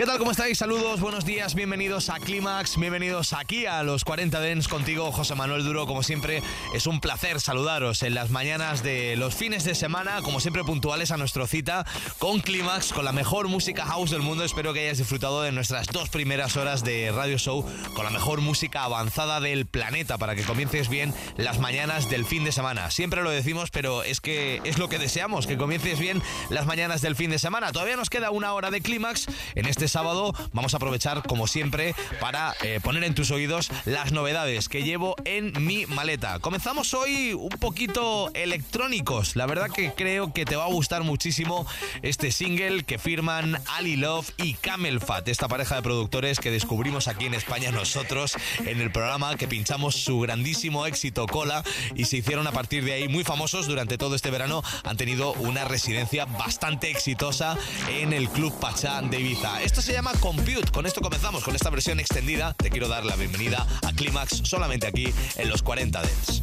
¿Qué tal? ¿Cómo estáis? Saludos, buenos días, bienvenidos a Clímax, bienvenidos aquí a los 40 Dens contigo, José Manuel Duro. Como siempre, es un placer saludaros en las mañanas de los fines de semana, como siempre puntuales a nuestra cita con Clímax, con la mejor música house del mundo. Espero que hayas disfrutado de nuestras dos primeras horas de radio show con la mejor música avanzada del planeta para que comiences bien las mañanas del fin de semana. Siempre lo decimos, pero es que es lo que deseamos, que comiences bien las mañanas del fin de semana. Todavía nos queda una hora de Clímax en este sábado vamos a aprovechar, como siempre, para eh, poner en tus oídos las novedades que llevo en mi maleta. Comenzamos hoy un poquito electrónicos. La verdad que creo que te va a gustar muchísimo este single que firman Ali Love y Camel Fat, esta pareja de productores que descubrimos aquí en España nosotros en el programa que pinchamos su grandísimo éxito Cola y se hicieron a partir de ahí muy famosos durante todo este verano. Han tenido una residencia bastante exitosa en el Club Pachá de Ibiza. Se llama Compute. Con esto comenzamos, con esta versión extendida. Te quiero dar la bienvenida a Clímax solamente aquí en los 40 Dents.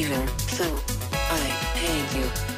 even so, I hate you.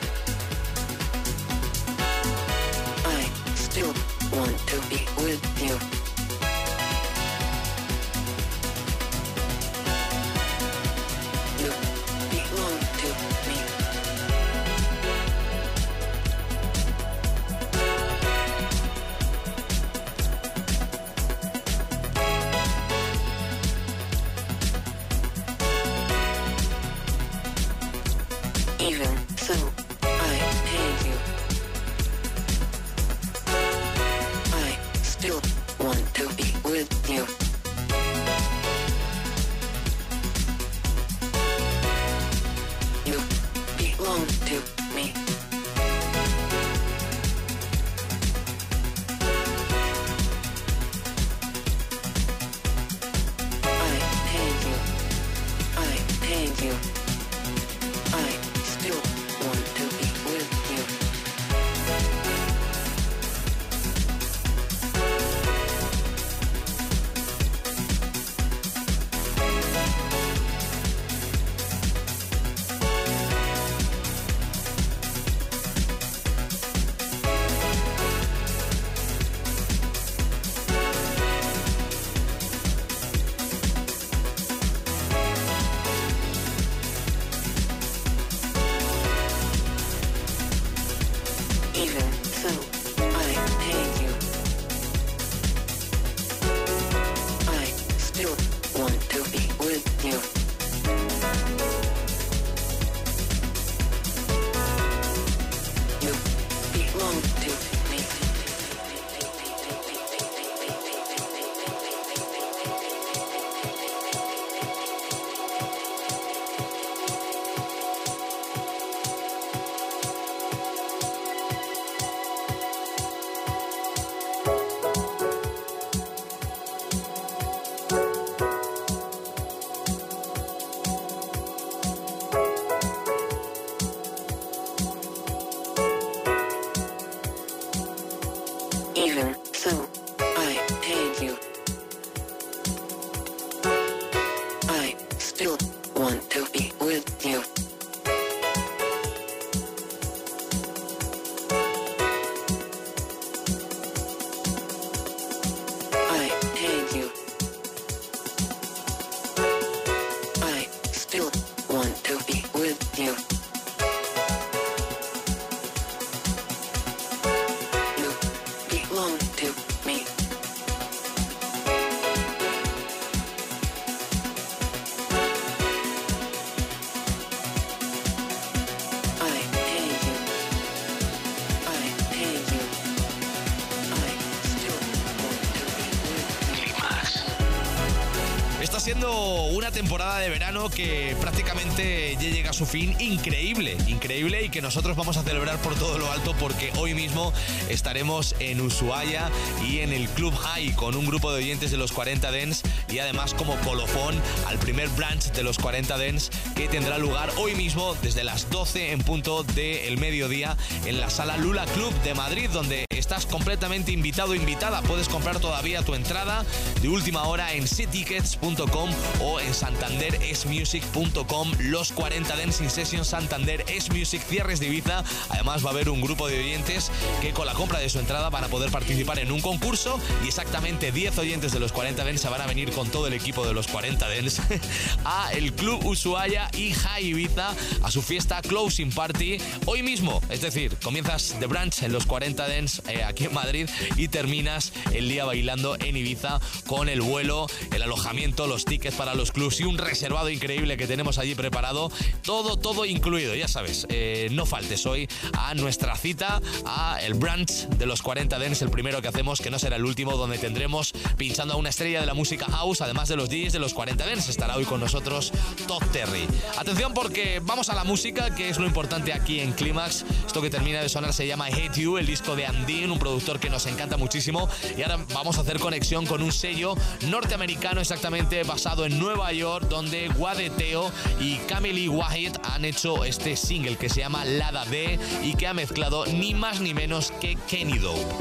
Temporada de verano que prácticamente ya llega a su fin. Increíble, increíble y que nosotros vamos a celebrar por todo lo alto porque hoy mismo estaremos en Ushuaia y en el Club High con un grupo de oyentes de los 40 Dens y además como colofón al primer branch de los 40 Dens que tendrá lugar hoy mismo desde las 12 en punto del mediodía en la sala Lula Club de Madrid donde estás completamente invitado invitada. Puedes comprar todavía tu entrada de última hora en ctickets.com o en santanderesmusic.com. Los 40 Dancing Sessions Santander es Music Cierres de Ibiza. Además va a haber un grupo de oyentes que con la compra de su entrada van a poder participar en un concurso y exactamente 10 oyentes de los 40 Dance se van a venir con todo el equipo de los 40 Dance a el Club Ushuaia y High Ibiza a su fiesta Closing Party hoy mismo. Es decir, comienzas The Branch en los 40 Dance eh, aquí en Madrid y terminas el día bailando en Ibiza con el vuelo, el alojamiento, los tickets para los clubs y un reservado increíble que tenemos allí preparado. Todo, todo incluido, ya sabes. Eh, no faltes hoy a nuestra cita, a el brunch de los 40 Dens, el primero que hacemos, que no será el último, donde tendremos pinchando a una estrella de la música house, además de los DJs de los 40 Dens. Estará hoy con nosotros Todd Terry. Atención porque vamos a la música, que es lo importante aquí en Clímax. Esto que termina de sonar se llama Hate You, el disco de Andin, un productor que nos encanta muchísimo. Y ahora vamos a hacer conexión con un sello norteamericano exactamente basado en Nueva York, donde Guadeteo y Camille Wahid han hecho este single que se llama Lada D y que ha mezclado ni más ni menos que Kenny Dope.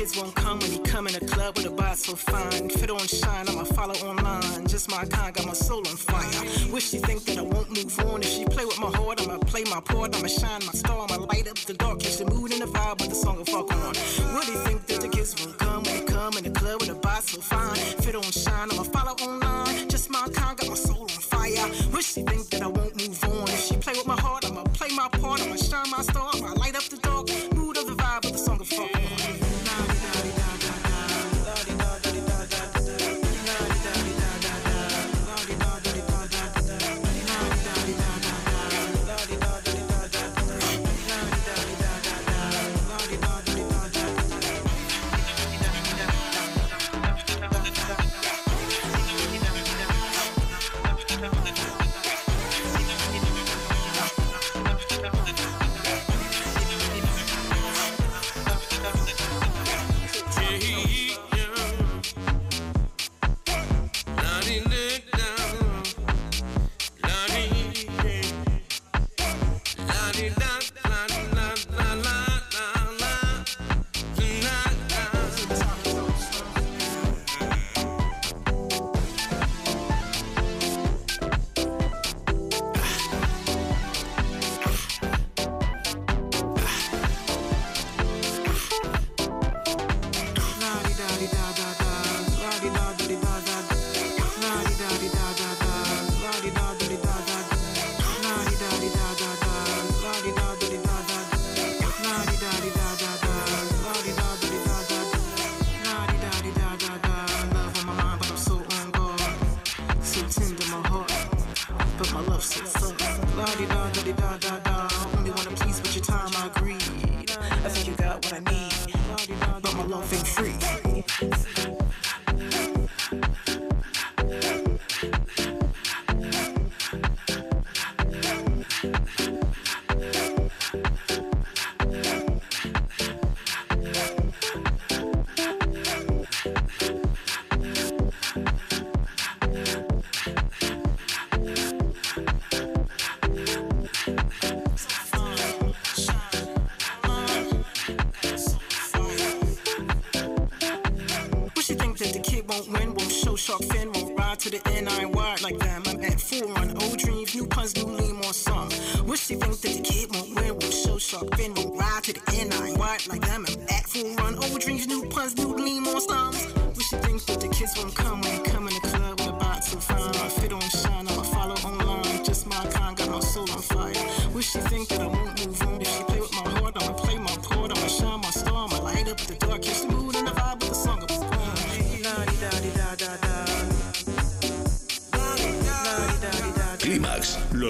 Kids won't come when he come in a club with a bar so fine. Fit on shine, I'ma follow online. Just my kind, got my soul on fire. Wish she think that I won't move on. If she play with my heart, I'ma play my part. I'ma shine my star, I'ma light up the dark. Catch the mood and the vibe with the song will fuck on. You think that the kids won't come when they come in the club with a bar so fine? Fit on shine, I'ma follow online. Just my kind, got my soul on fire. Wish she think that I won't move on. If she play with my heart, I'ma play my part. I'ma shine my star, I'ma to the N.I. Wired like them. I'm at four on old oh, dreams, new puns, new lean, more song. Wish they think that the kid won't win, won't show shock, bend, won't ride to the end, I wired like them. I'm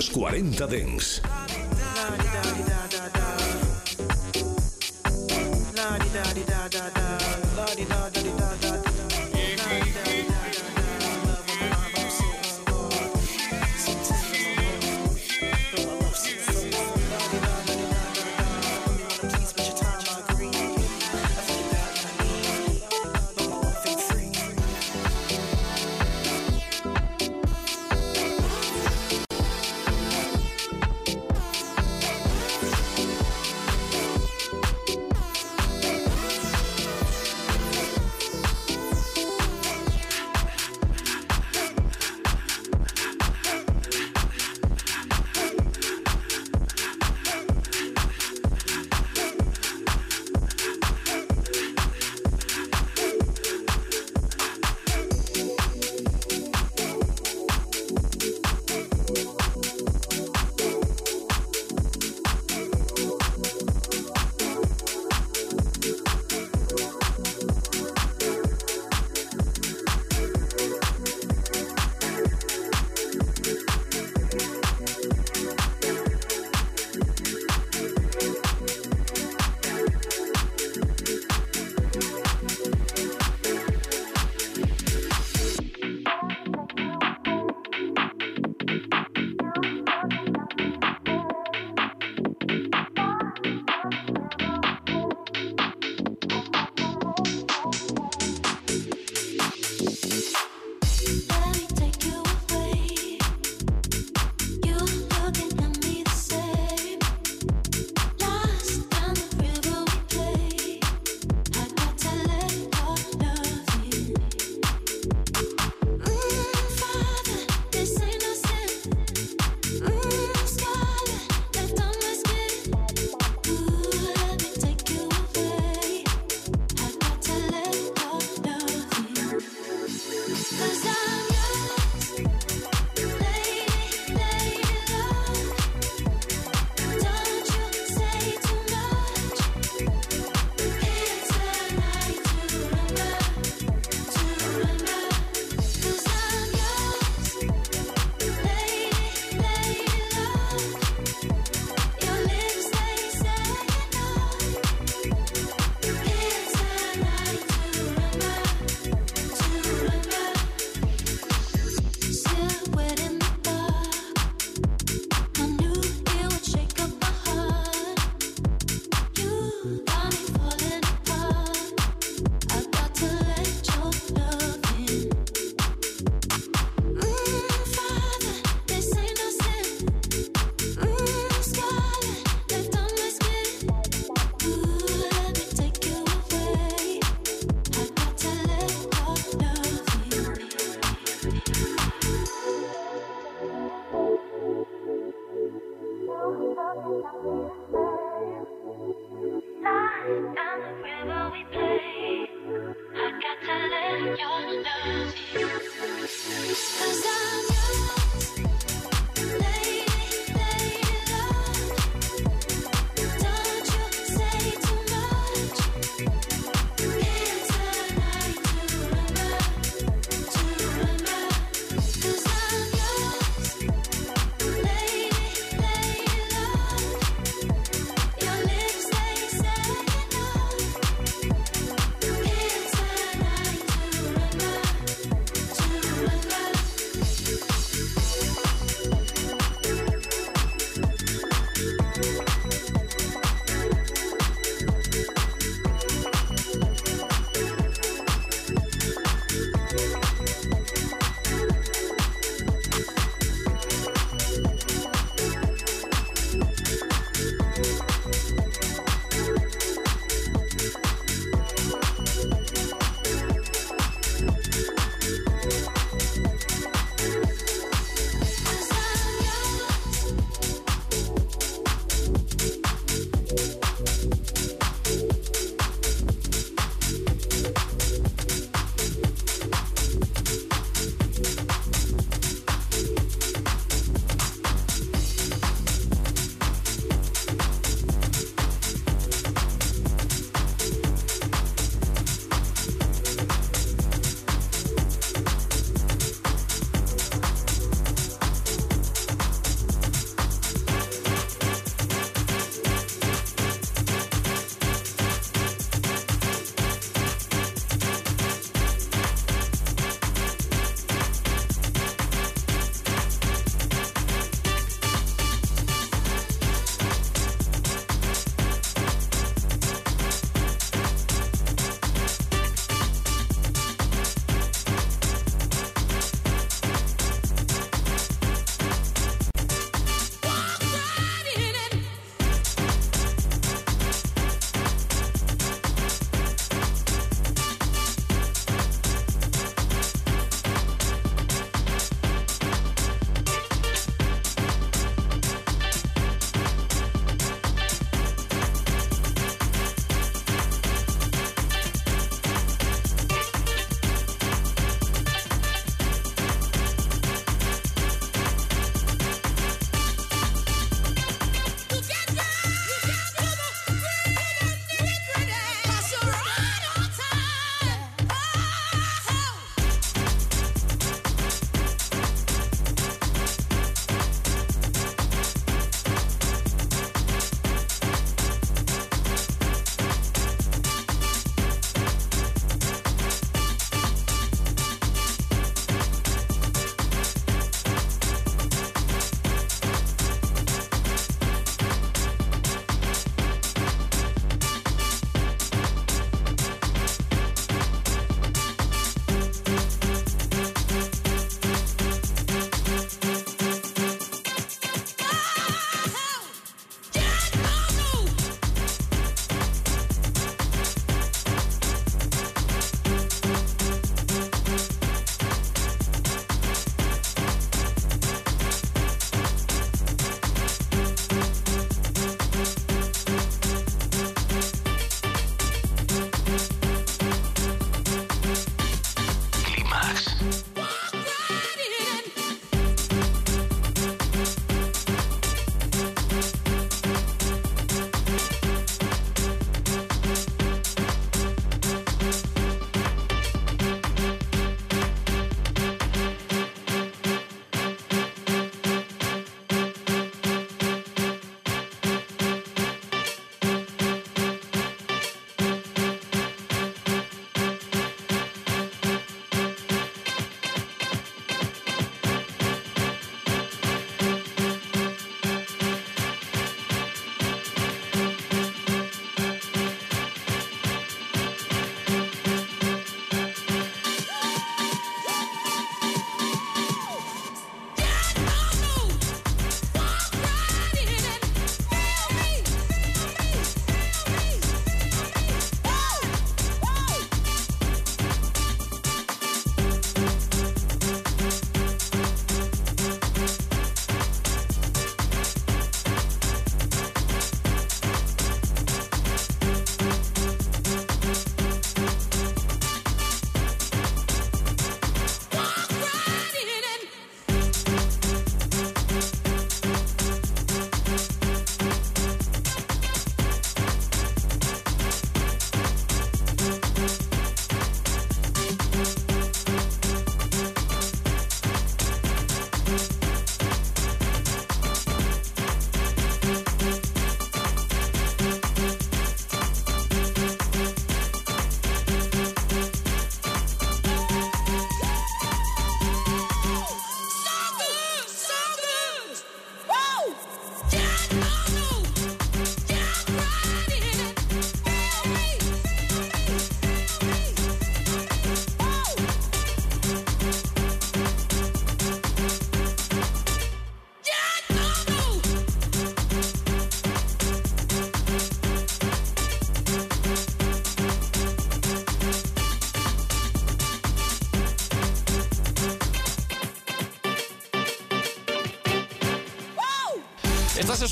Los 40 Dens.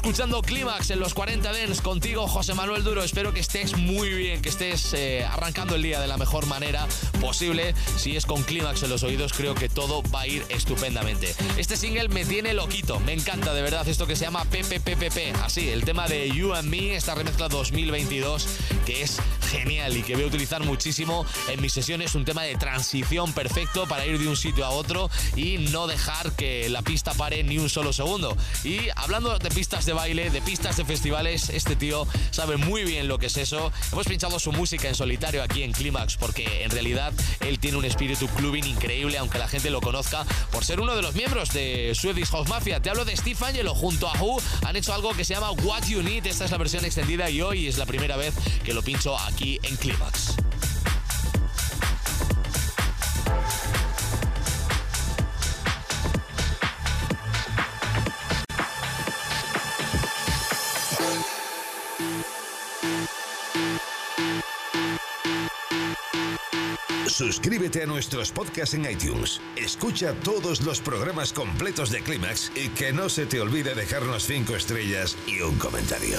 Escuchando Clímax en los 40 Dens contigo, José Manuel Duro. Espero que estés muy bien, que estés eh, arrancando el día de la mejor manera posible. Si es con Clímax en los oídos, creo que todo va a ir estupendamente. Este single me tiene loquito, me encanta de verdad esto que se llama PPPPP. Así, el tema de You and Me, esta remezcla 2022, que es genial y que voy a utilizar muchísimo en mis sesiones. Un tema de transición perfecto para ir de un sitio a otro y no dejar que la pista pare ni un solo segundo. Y hablando de pistas de baile, de pistas de festivales, este tío sabe muy bien lo que es eso. Hemos pinchado su música en solitario aquí en Clímax porque en realidad él tiene un espíritu clubbing increíble, aunque la gente lo conozca por ser uno de los miembros de Swedish House Mafia. Te hablo de Steve Angelo junto a Who. Han hecho algo que se llama What You Need. Esta es la versión extendida y hoy es la primera vez que lo pincho aquí en Clímax. Suscríbete a nuestros podcasts en iTunes. Escucha todos los programas completos de Clímax y que no se te olvide dejarnos 5 estrellas y un comentario.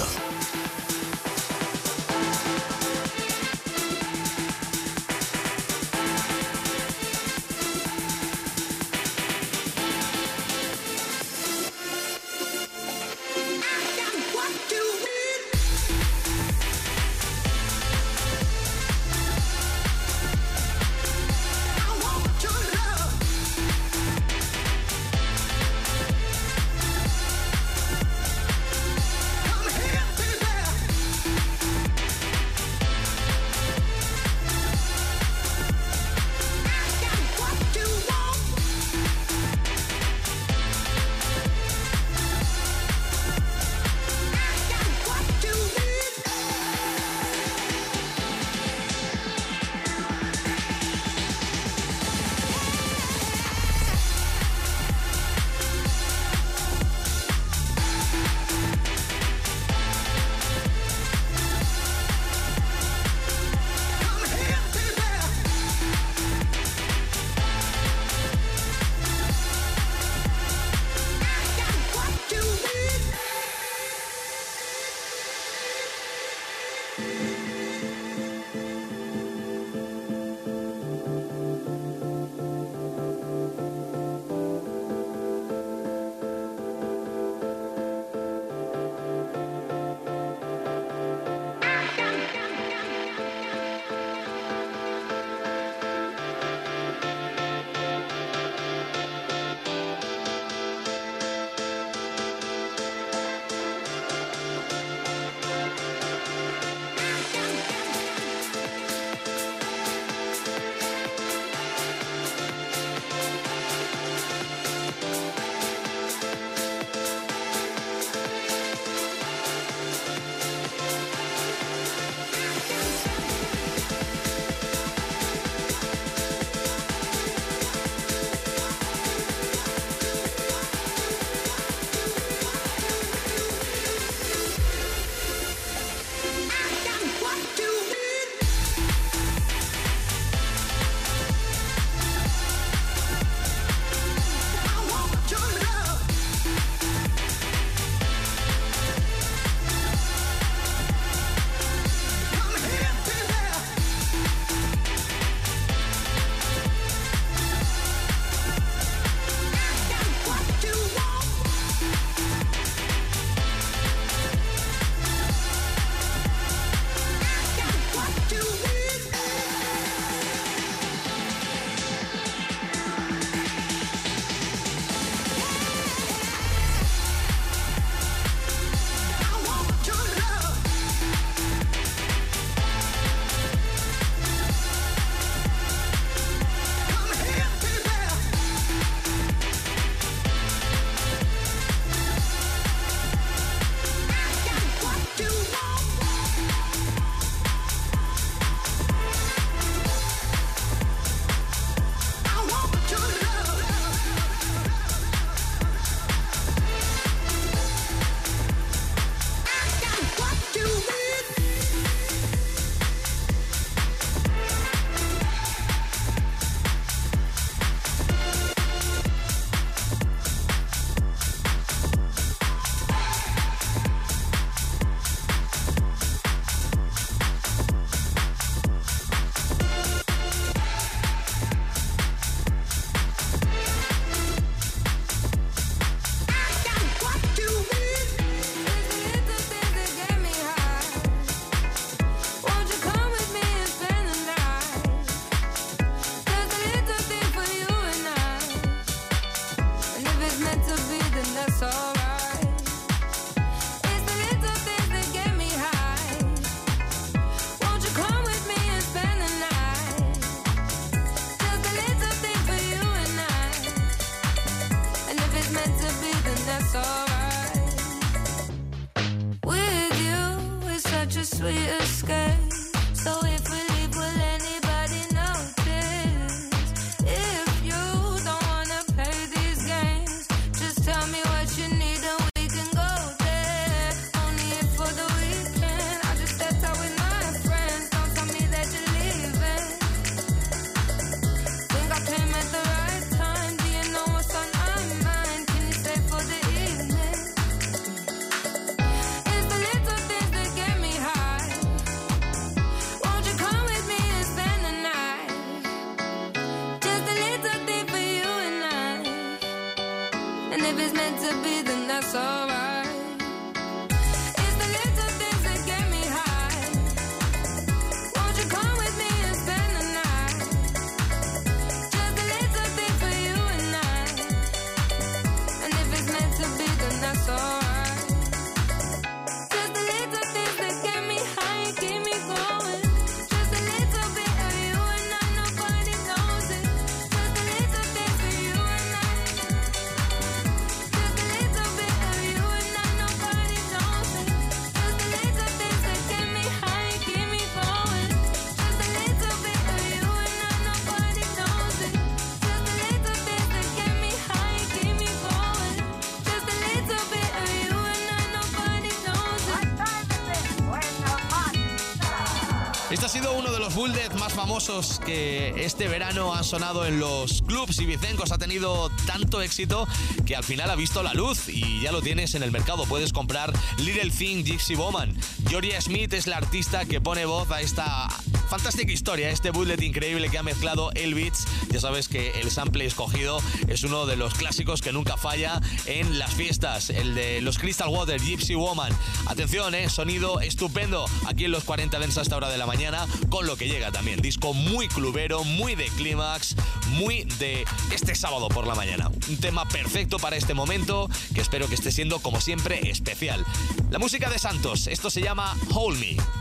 Que este verano han sonado en los clubs y Vicencos ha tenido tanto éxito que al final ha visto la luz y ya lo tienes en el mercado. Puedes comprar Little Thing Gypsy Woman. Georgia Smith es la artista que pone voz a esta fantástica historia, a este bullet increíble que ha mezclado el Beats. Ya sabes que el sample escogido es uno de los clásicos que nunca falla en las fiestas, el de los Crystal Water Gypsy Woman. Atención, eh, sonido estupendo aquí en los 40 Dents a esta hora de la mañana, con lo que llega también. Disco muy clubero, muy de clímax, muy de este sábado por la mañana. Un tema perfecto para este momento que espero que esté siendo, como siempre, especial. La música de Santos, esto se llama Hold Me.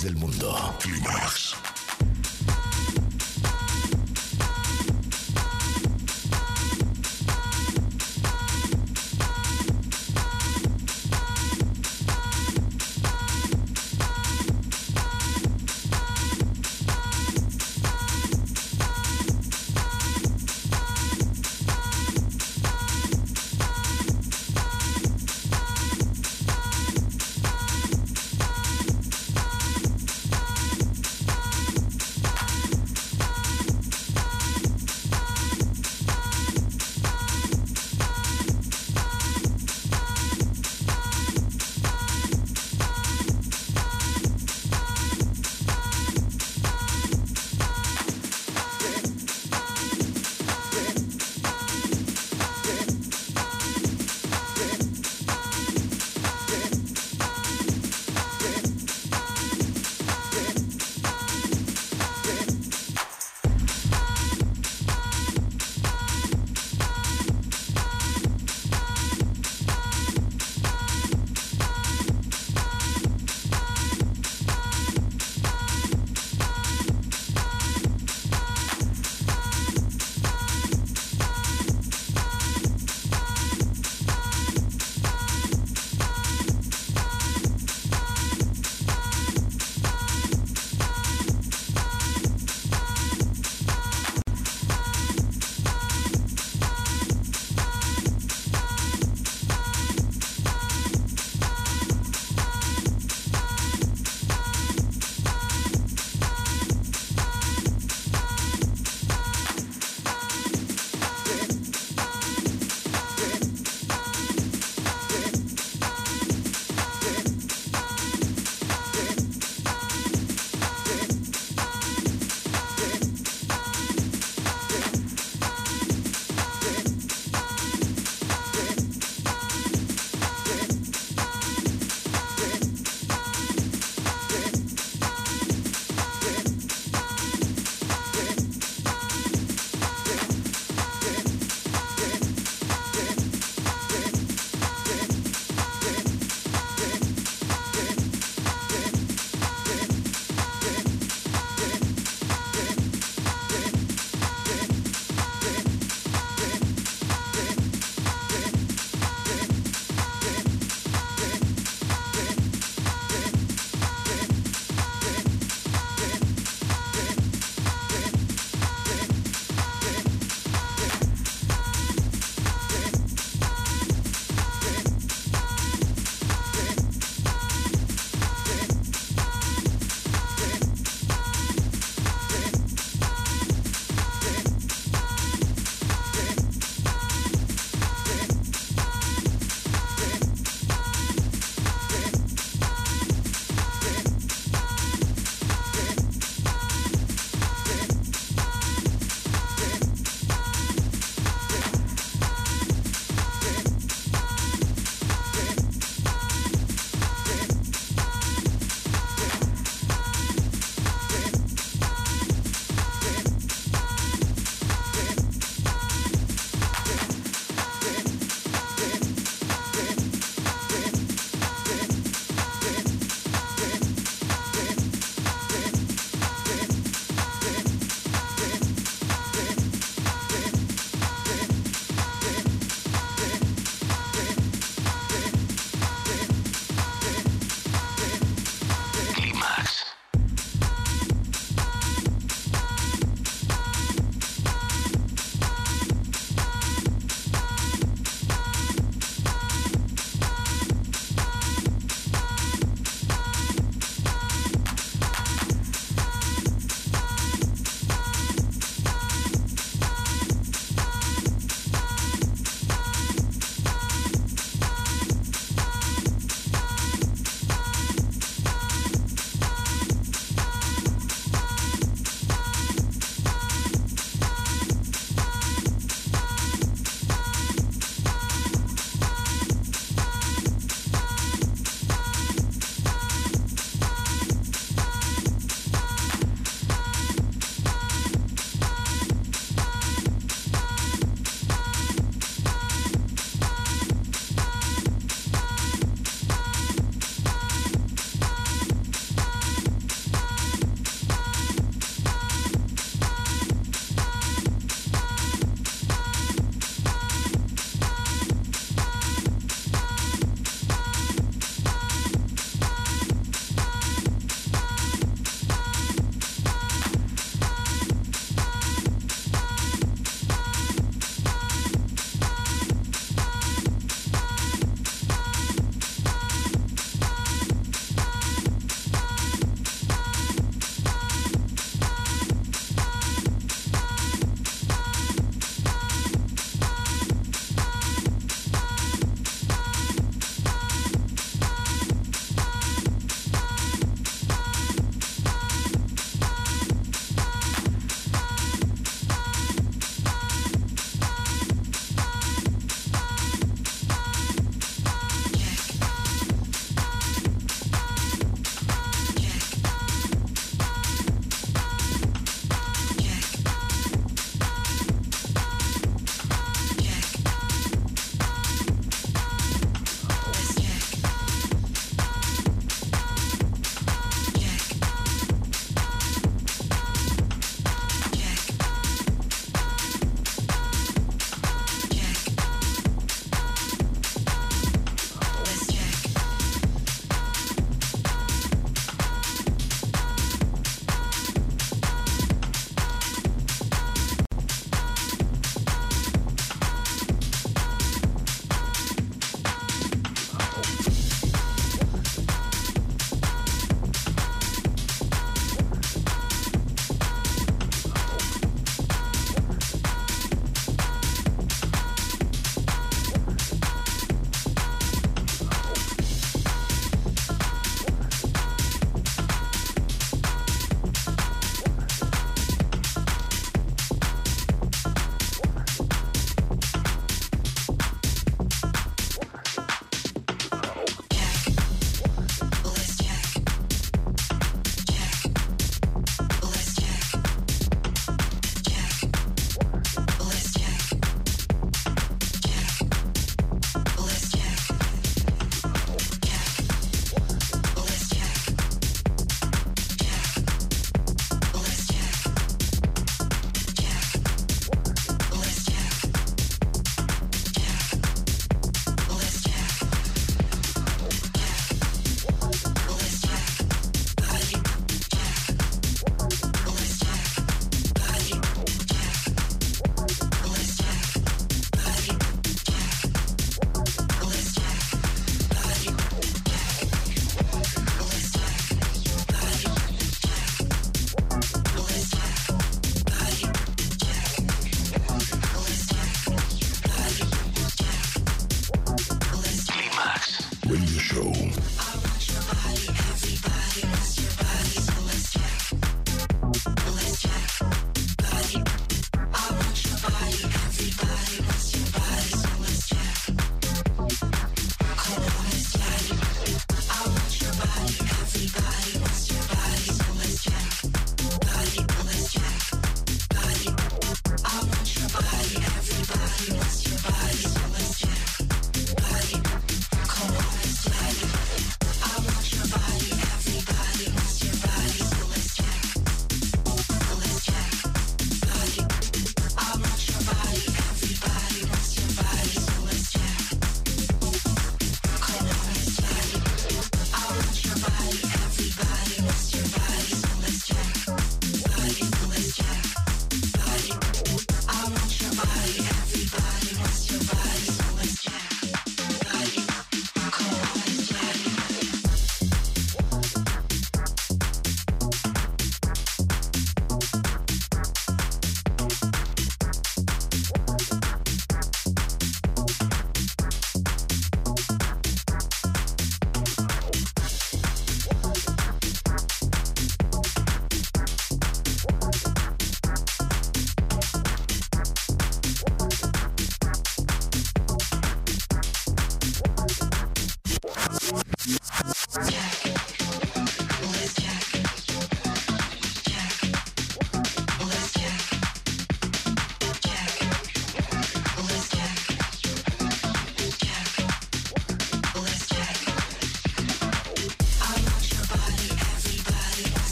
Del mundo.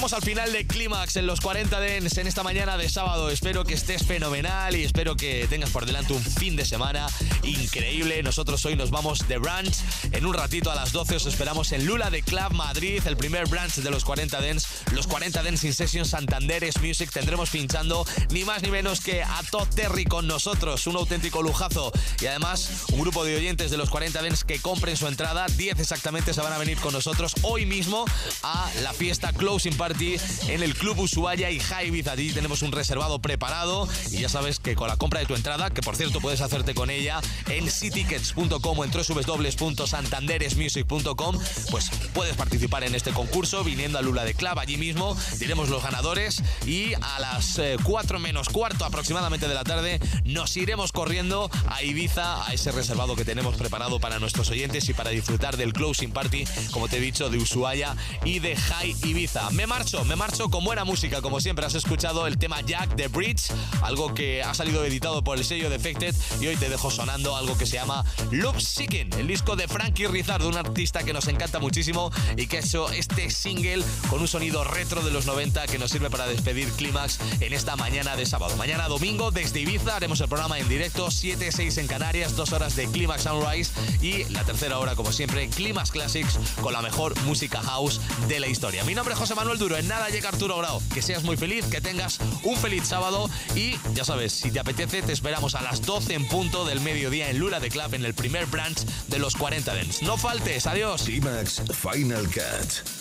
Llegamos al final de Clímax en los 40 Dens en esta mañana de sábado. Espero que estés fenomenal y espero que tengas por delante un fin de semana increíble. Nosotros hoy nos vamos de brunch. En un ratito a las 12 os esperamos en Lula de Club Madrid, el primer brunch de los 40 Dens. Los 40 Dens in Session Santanderes Music. Tendremos pinchando ni más ni menos que a Todd Terry con nosotros. Un auténtico lujazo. Y además, grupo de oyentes de los 40 Dens que compren su entrada. 10 exactamente se van a venir con nosotros hoy mismo a la fiesta Closing Party en el Club Ushuaia y High Allí tenemos un reservado preparado y ya sabes que con la compra de tu entrada, que por cierto puedes hacerte con ella en ctickets.com o en www.santanderesmusic.com, pues puedes participar en este concurso viniendo a Lula de Club. Allí mismo diremos los ganadores y a las 4 eh, menos cuarto aproximadamente de la tarde nos iremos corriendo a Ibiza, a ese reservado que tenemos preparado para nuestros oyentes y para disfrutar del Closing Party, como te he dicho, de Ushuaia y de High Ibiza. Me marcho, me marcho con buena música, como siempre has escuchado el tema Jack the Bridge, algo que ha salido editado por el sello Defected y hoy te dejo sonando algo que se llama Love Seeking, el disco de Frankie Rizard, un artista que nos encanta muchísimo y que ha hecho este single con un sonido retro de los 90 que nos sirve para despedir Clímax en esta mañana de sábado. Mañana domingo desde Ibiza haremos el programa en directo 7-6 en Canarias, dos horas de Clímax Sunrise y la tercera hora como siempre Clímax Classics con la mejor música house de la historia. Mi nombre es José Manuel Duro, en nada llega Arturo Grau. Que seas muy feliz, que tengas un feliz sábado y ya sabes, si te apetece, te esperamos a las 12 en punto del mediodía en Lula de Club en el primer branch de los 40 Dents. No faltes, adiós. T-Max Final Cut.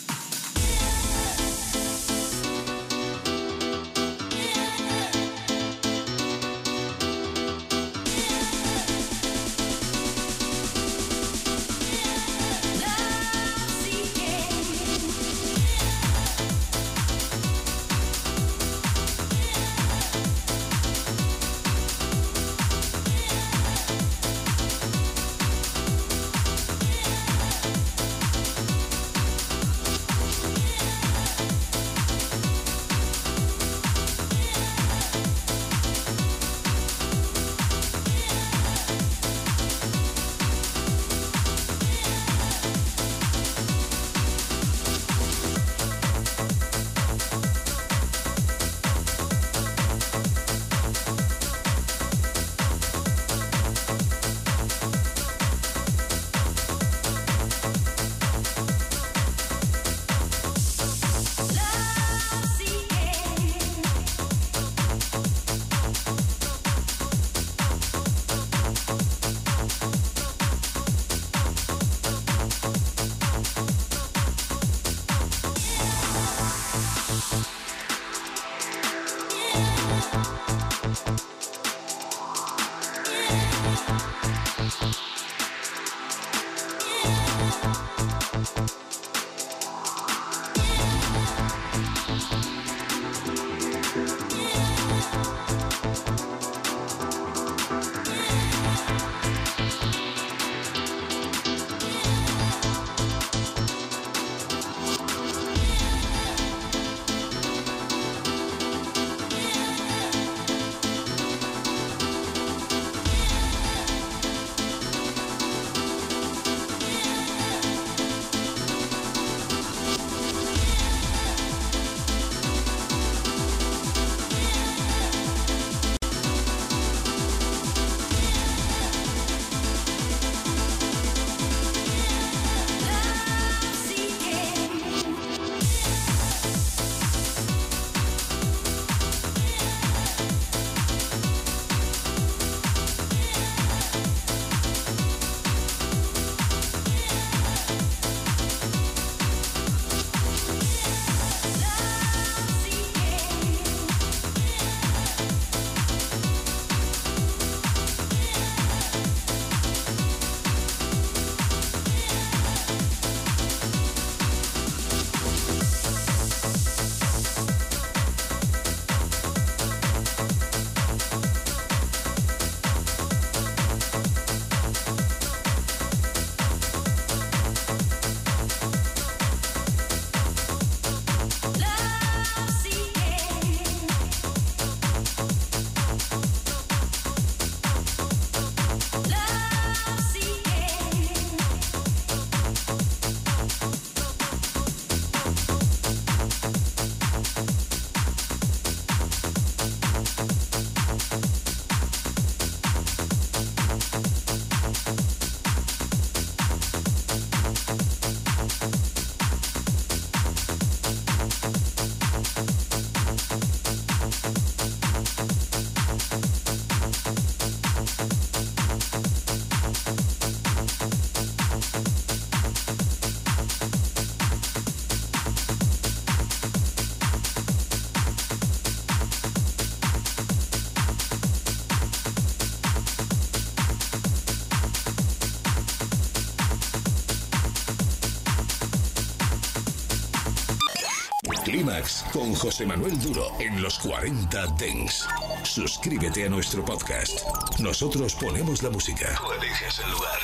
Con José Manuel Duro en los 40 Dens. Suscríbete a nuestro podcast. Nosotros ponemos la música. Tú eliges el lugar.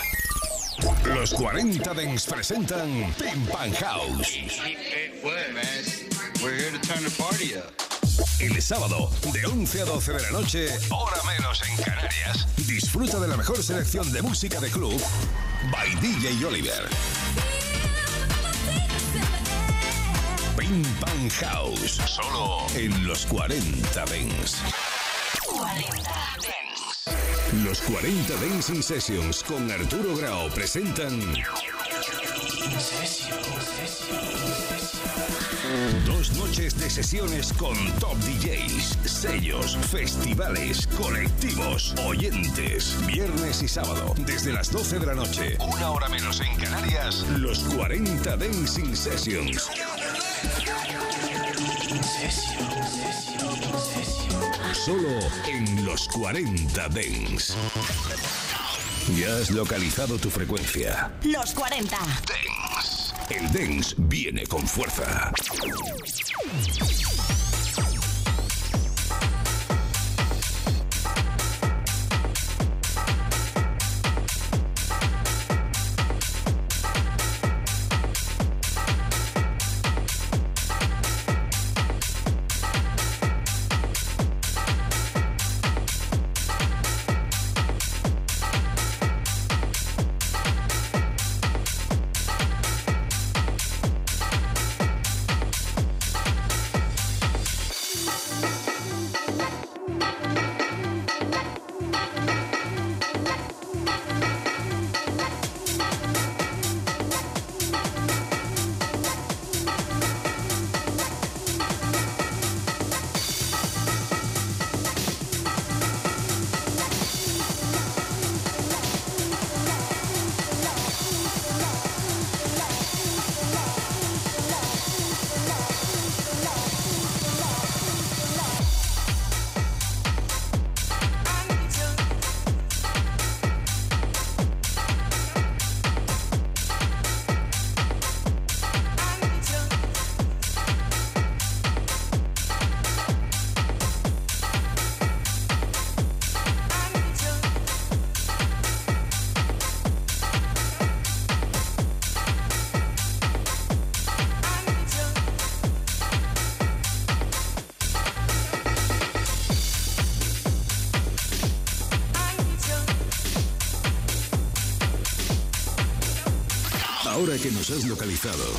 Los 40 Dens presentan Pim Pam House. El sábado, de 11 a 12 de la noche, hora menos en Canarias, disfruta de la mejor selección de música de club by DJ Oliver. Pim Pam House, solo en los 40 Dens. Los 40 Dancing Sessions con Arturo Grau presentan. Dos noches de sesiones con top DJs, sellos, festivales, colectivos, oyentes. Viernes y sábado, desde las 12 de la noche, una hora menos en Canarias, los 40 Dancing Sessions. Solo en los 40 Dance. Ya has localizado tu frecuencia. Los 40. Dance. El Dance viene con fuerza.